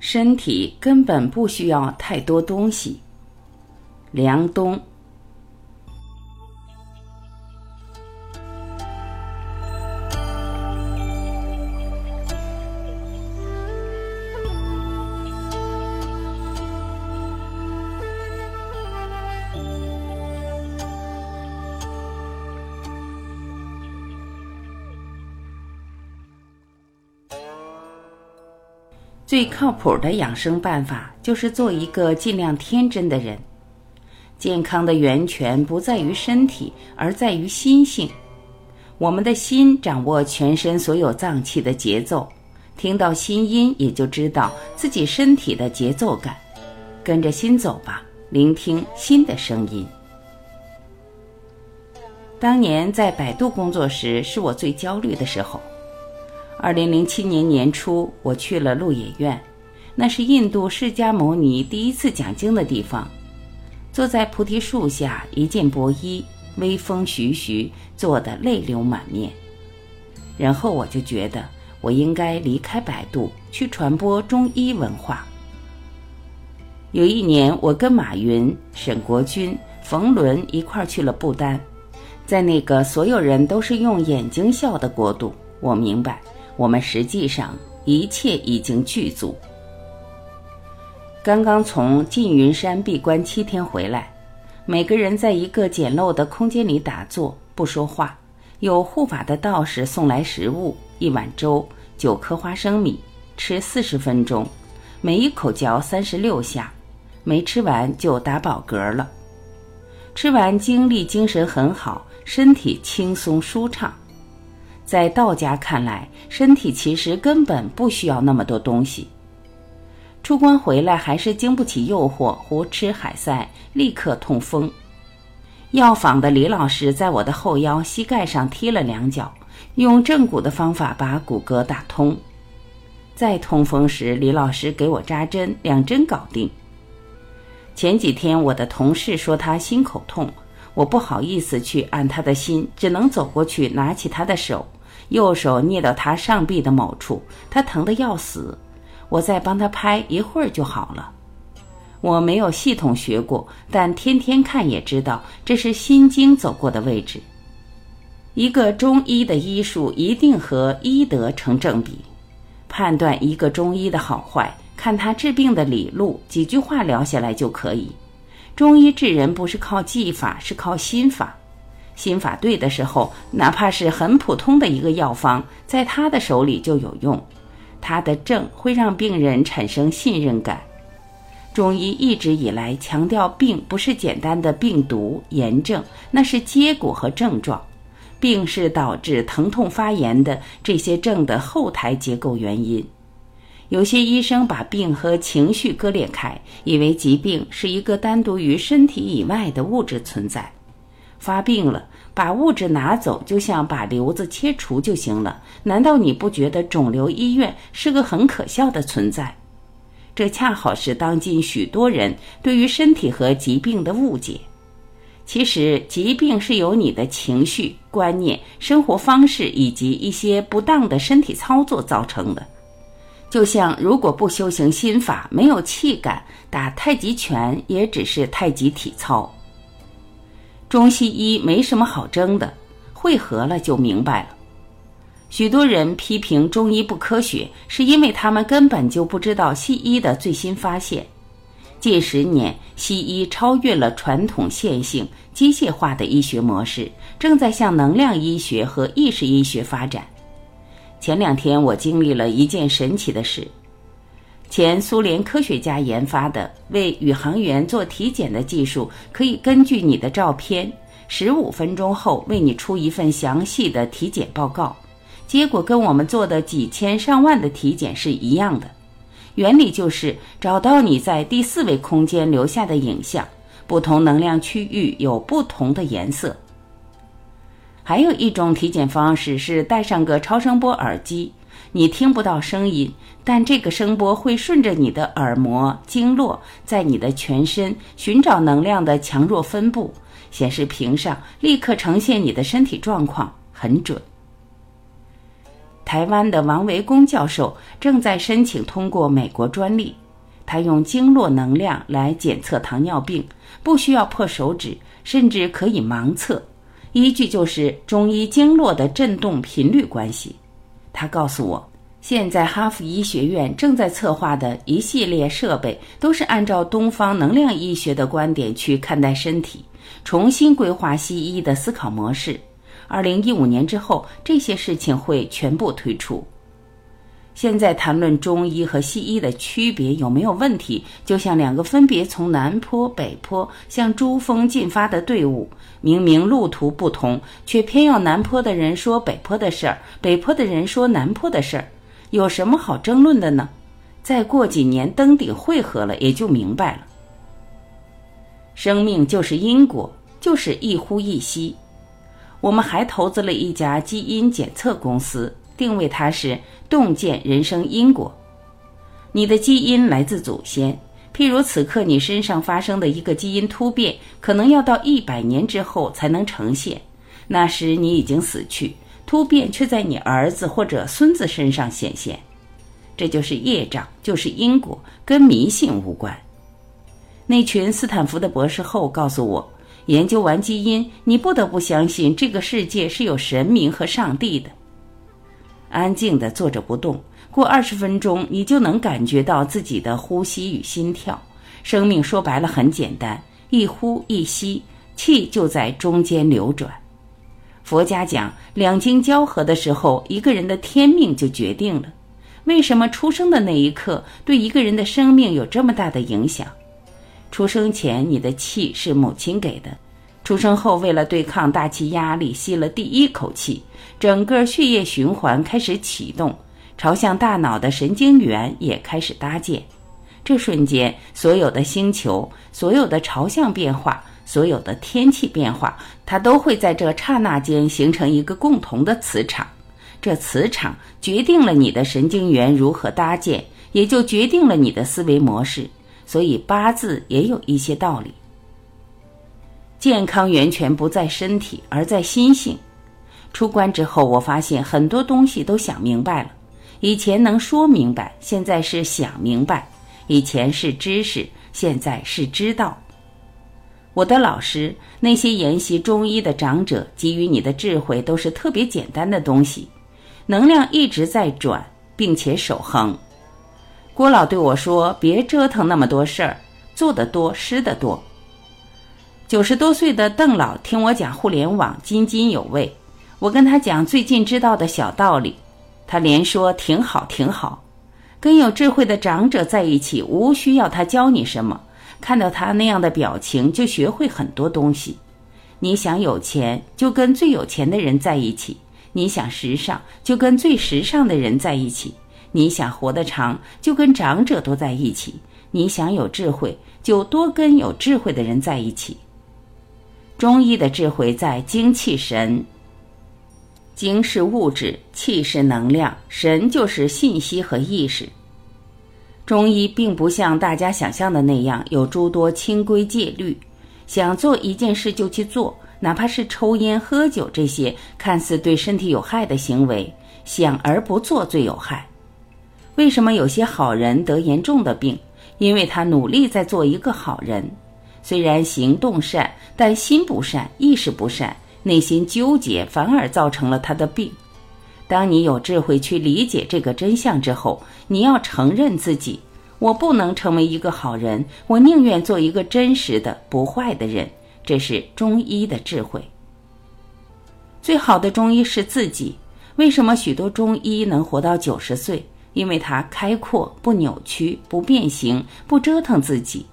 身体根本不需要太多东西。凉冬。最靠谱的养生办法就是做一个尽量天真的人。健康的源泉不在于身体，而在于心性。我们的心掌握全身所有脏器的节奏，听到心音也就知道自己身体的节奏感。跟着心走吧，聆听心的声音。当年在百度工作时，是我最焦虑的时候。二零零七年年初，我去了鹿野苑，那是印度释迦牟尼第一次讲经的地方。坐在菩提树下，一件薄衣，微风徐徐，坐得泪流满面。然后我就觉得，我应该离开百度，去传播中医文化。有一年，我跟马云、沈国军、冯仑一块去了不丹，在那个所有人都是用眼睛笑的国度，我明白。我们实际上一切已经具足。刚刚从缙云山闭关七天回来，每个人在一个简陋的空间里打坐，不说话。有护法的道士送来食物，一碗粥，九颗花生米，吃四十分钟，每一口嚼三十六下，没吃完就打饱嗝了。吃完精力精神很好，身体轻松舒畅。在道家看来，身体其实根本不需要那么多东西。出关回来还是经不起诱惑，胡吃海塞，立刻痛风。药房的李老师在我的后腰膝盖上踢了两脚，用正骨的方法把骨骼打通。再痛风时，李老师给我扎针，两针搞定。前几天我的同事说他心口痛，我不好意思去按他的心，只能走过去拿起他的手。右手捏到他上臂的某处，他疼得要死。我再帮他拍一会儿就好了。我没有系统学过，但天天看也知道这是心经走过的位置。一个中医的医术一定和医德成正比。判断一个中医的好坏，看他治病的理路，几句话聊下来就可以。中医治人不是靠技法，是靠心法。心法对的时候，哪怕是很普通的一个药方，在他的手里就有用。他的症会让病人产生信任感。中医一直以来强调，病不是简单的病毒炎症，那是结果和症状。病是导致疼痛发炎的这些症的后台结构原因。有些医生把病和情绪割裂开，以为疾病是一个单独于身体以外的物质存在。发病了，把物质拿走，就像把瘤子切除就行了。难道你不觉得肿瘤医院是个很可笑的存在？这恰好是当今许多人对于身体和疾病的误解。其实，疾病是由你的情绪、观念、生活方式以及一些不当的身体操作造成的。就像如果不修行心法，没有气感，打太极拳也只是太极体操。中西医没什么好争的，会合了就明白了。许多人批评中医不科学，是因为他们根本就不知道西医的最新发现。近十年，西医超越了传统线性、机械化的医学模式，正在向能量医学和意识医学发展。前两天，我经历了一件神奇的事。前苏联科学家研发的为宇航员做体检的技术，可以根据你的照片，十五分钟后为你出一份详细的体检报告。结果跟我们做的几千上万的体检是一样的。原理就是找到你在第四维空间留下的影像，不同能量区域有不同的颜色。还有一种体检方式是戴上个超声波耳机。你听不到声音，但这个声波会顺着你的耳膜经络，在你的全身寻找能量的强弱分布。显示屏上立刻呈现你的身体状况，很准。台湾的王维公教授正在申请通过美国专利，他用经络能量来检测糖尿病，不需要破手指，甚至可以盲测，依据就是中医经络的振动频率关系。他告诉我。现在哈佛医学院正在策划的一系列设备，都是按照东方能量医学的观点去看待身体，重新规划西医的思考模式。二零一五年之后，这些事情会全部推出。现在谈论中医和西医的区别有没有问题，就像两个分别从南坡、北坡向珠峰进发的队伍，明明路途不同，却偏要南坡的人说北坡的事儿，北坡的人说南坡的事儿。有什么好争论的呢？再过几年登顶汇合了，也就明白了。生命就是因果，就是一呼一吸。我们还投资了一家基因检测公司，定位它是洞见人生因果。你的基因来自祖先，譬如此刻你身上发生的一个基因突变，可能要到一百年之后才能呈现，那时你已经死去。突变却在你儿子或者孙子身上显现，这就是业障，就是因果，跟迷信无关。那群斯坦福的博士后告诉我，研究完基因，你不得不相信这个世界是有神明和上帝的。安静地坐着不动，过二十分钟，你就能感觉到自己的呼吸与心跳。生命说白了很简单，一呼一吸，气就在中间流转。佛家讲，两经交合的时候，一个人的天命就决定了。为什么出生的那一刻对一个人的生命有这么大的影响？出生前你的气是母亲给的，出生后为了对抗大气压力，吸了第一口气，整个血液循环开始启动，朝向大脑的神经元也开始搭建。这瞬间，所有的星球，所有的朝向变化。所有的天气变化，它都会在这刹那间形成一个共同的磁场。这磁场决定了你的神经元如何搭建，也就决定了你的思维模式。所以八字也有一些道理。健康源泉不在身体，而在心性。出关之后，我发现很多东西都想明白了。以前能说明白，现在是想明白；以前是知识，现在是知道。我的老师，那些研习中医的长者给予你的智慧都是特别简单的东西，能量一直在转，并且守恒。郭老对我说：“别折腾那么多事儿，做得多失得多。”九十多岁的邓老听我讲互联网津津有味，我跟他讲最近知道的小道理，他连说挺好挺好。跟有智慧的长者在一起，无需要他教你什么。看到他那样的表情，就学会很多东西。你想有钱，就跟最有钱的人在一起；你想时尚，就跟最时尚的人在一起；你想活得长，就跟长者多在一起；你想有智慧，就多跟有智慧的人在一起。中医的智慧在精气神，精是物质，气是能量，神就是信息和意识。中医并不像大家想象的那样有诸多清规戒律，想做一件事就去做，哪怕是抽烟喝酒这些看似对身体有害的行为，想而不做最有害。为什么有些好人得严重的病？因为他努力在做一个好人，虽然行动善，但心不善，意识不善，内心纠结，反而造成了他的病。当你有智慧去理解这个真相之后，你要承认自己，我不能成为一个好人，我宁愿做一个真实的不坏的人。这是中医的智慧。最好的中医是自己。为什么许多中医能活到九十岁？因为他开阔，不扭曲，不变形，不折腾自己。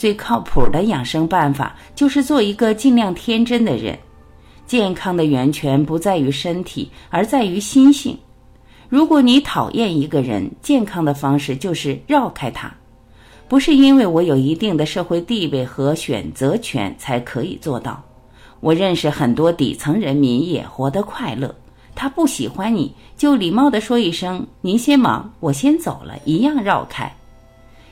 最靠谱的养生办法就是做一个尽量天真的人。健康的源泉不在于身体，而在于心性。如果你讨厌一个人，健康的方式就是绕开他。不是因为我有一定的社会地位和选择权才可以做到。我认识很多底层人民也活得快乐。他不喜欢你就礼貌地说一声“您先忙，我先走了”，一样绕开。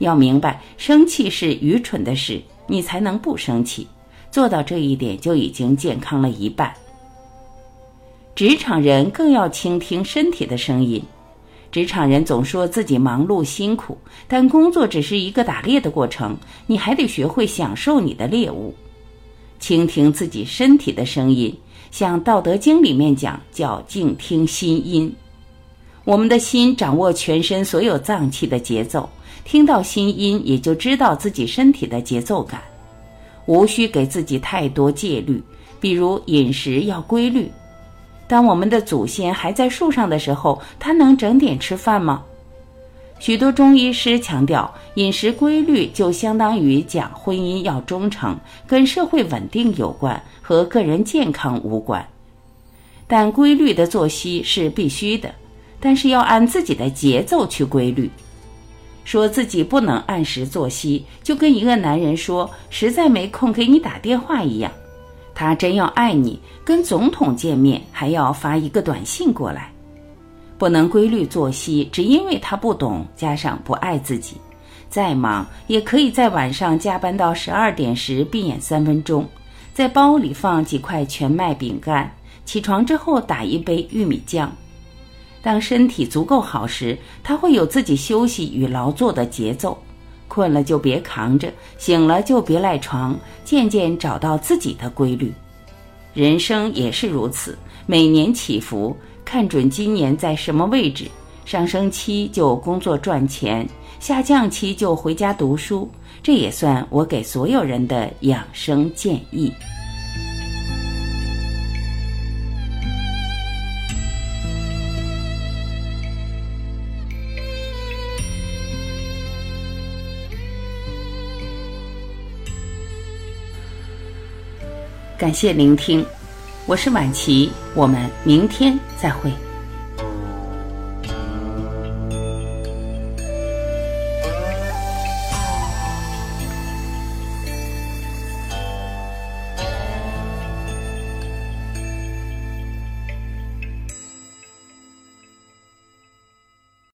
要明白，生气是愚蠢的事，你才能不生气。做到这一点就已经健康了一半。职场人更要倾听身体的声音。职场人总说自己忙碌辛苦，但工作只是一个打猎的过程，你还得学会享受你的猎物，倾听自己身体的声音。像《道德经》里面讲，叫静听心音。我们的心掌握全身所有脏器的节奏，听到心音，也就知道自己身体的节奏感。无需给自己太多戒律，比如饮食要规律。当我们的祖先还在树上的时候，他能整点吃饭吗？许多中医师强调，饮食规律就相当于讲婚姻要忠诚，跟社会稳定有关，和个人健康无关。但规律的作息是必须的，但是要按自己的节奏去规律。说自己不能按时作息，就跟一个男人说实在没空给你打电话一样。他真要爱你，跟总统见面还要发一个短信过来。不能规律作息，只因为他不懂，加上不爱自己。再忙也可以在晚上加班到十二点时闭眼三分钟，在包里放几块全麦饼干，起床之后打一杯玉米酱。当身体足够好时，他会有自己休息与劳作的节奏。困了就别扛着，醒了就别赖床，渐渐找到自己的规律。人生也是如此，每年起伏。看准今年在什么位置，上升期就工作赚钱，下降期就回家读书。这也算我给所有人的养生建议。感谢聆听。我是晚琪，我们明天再会。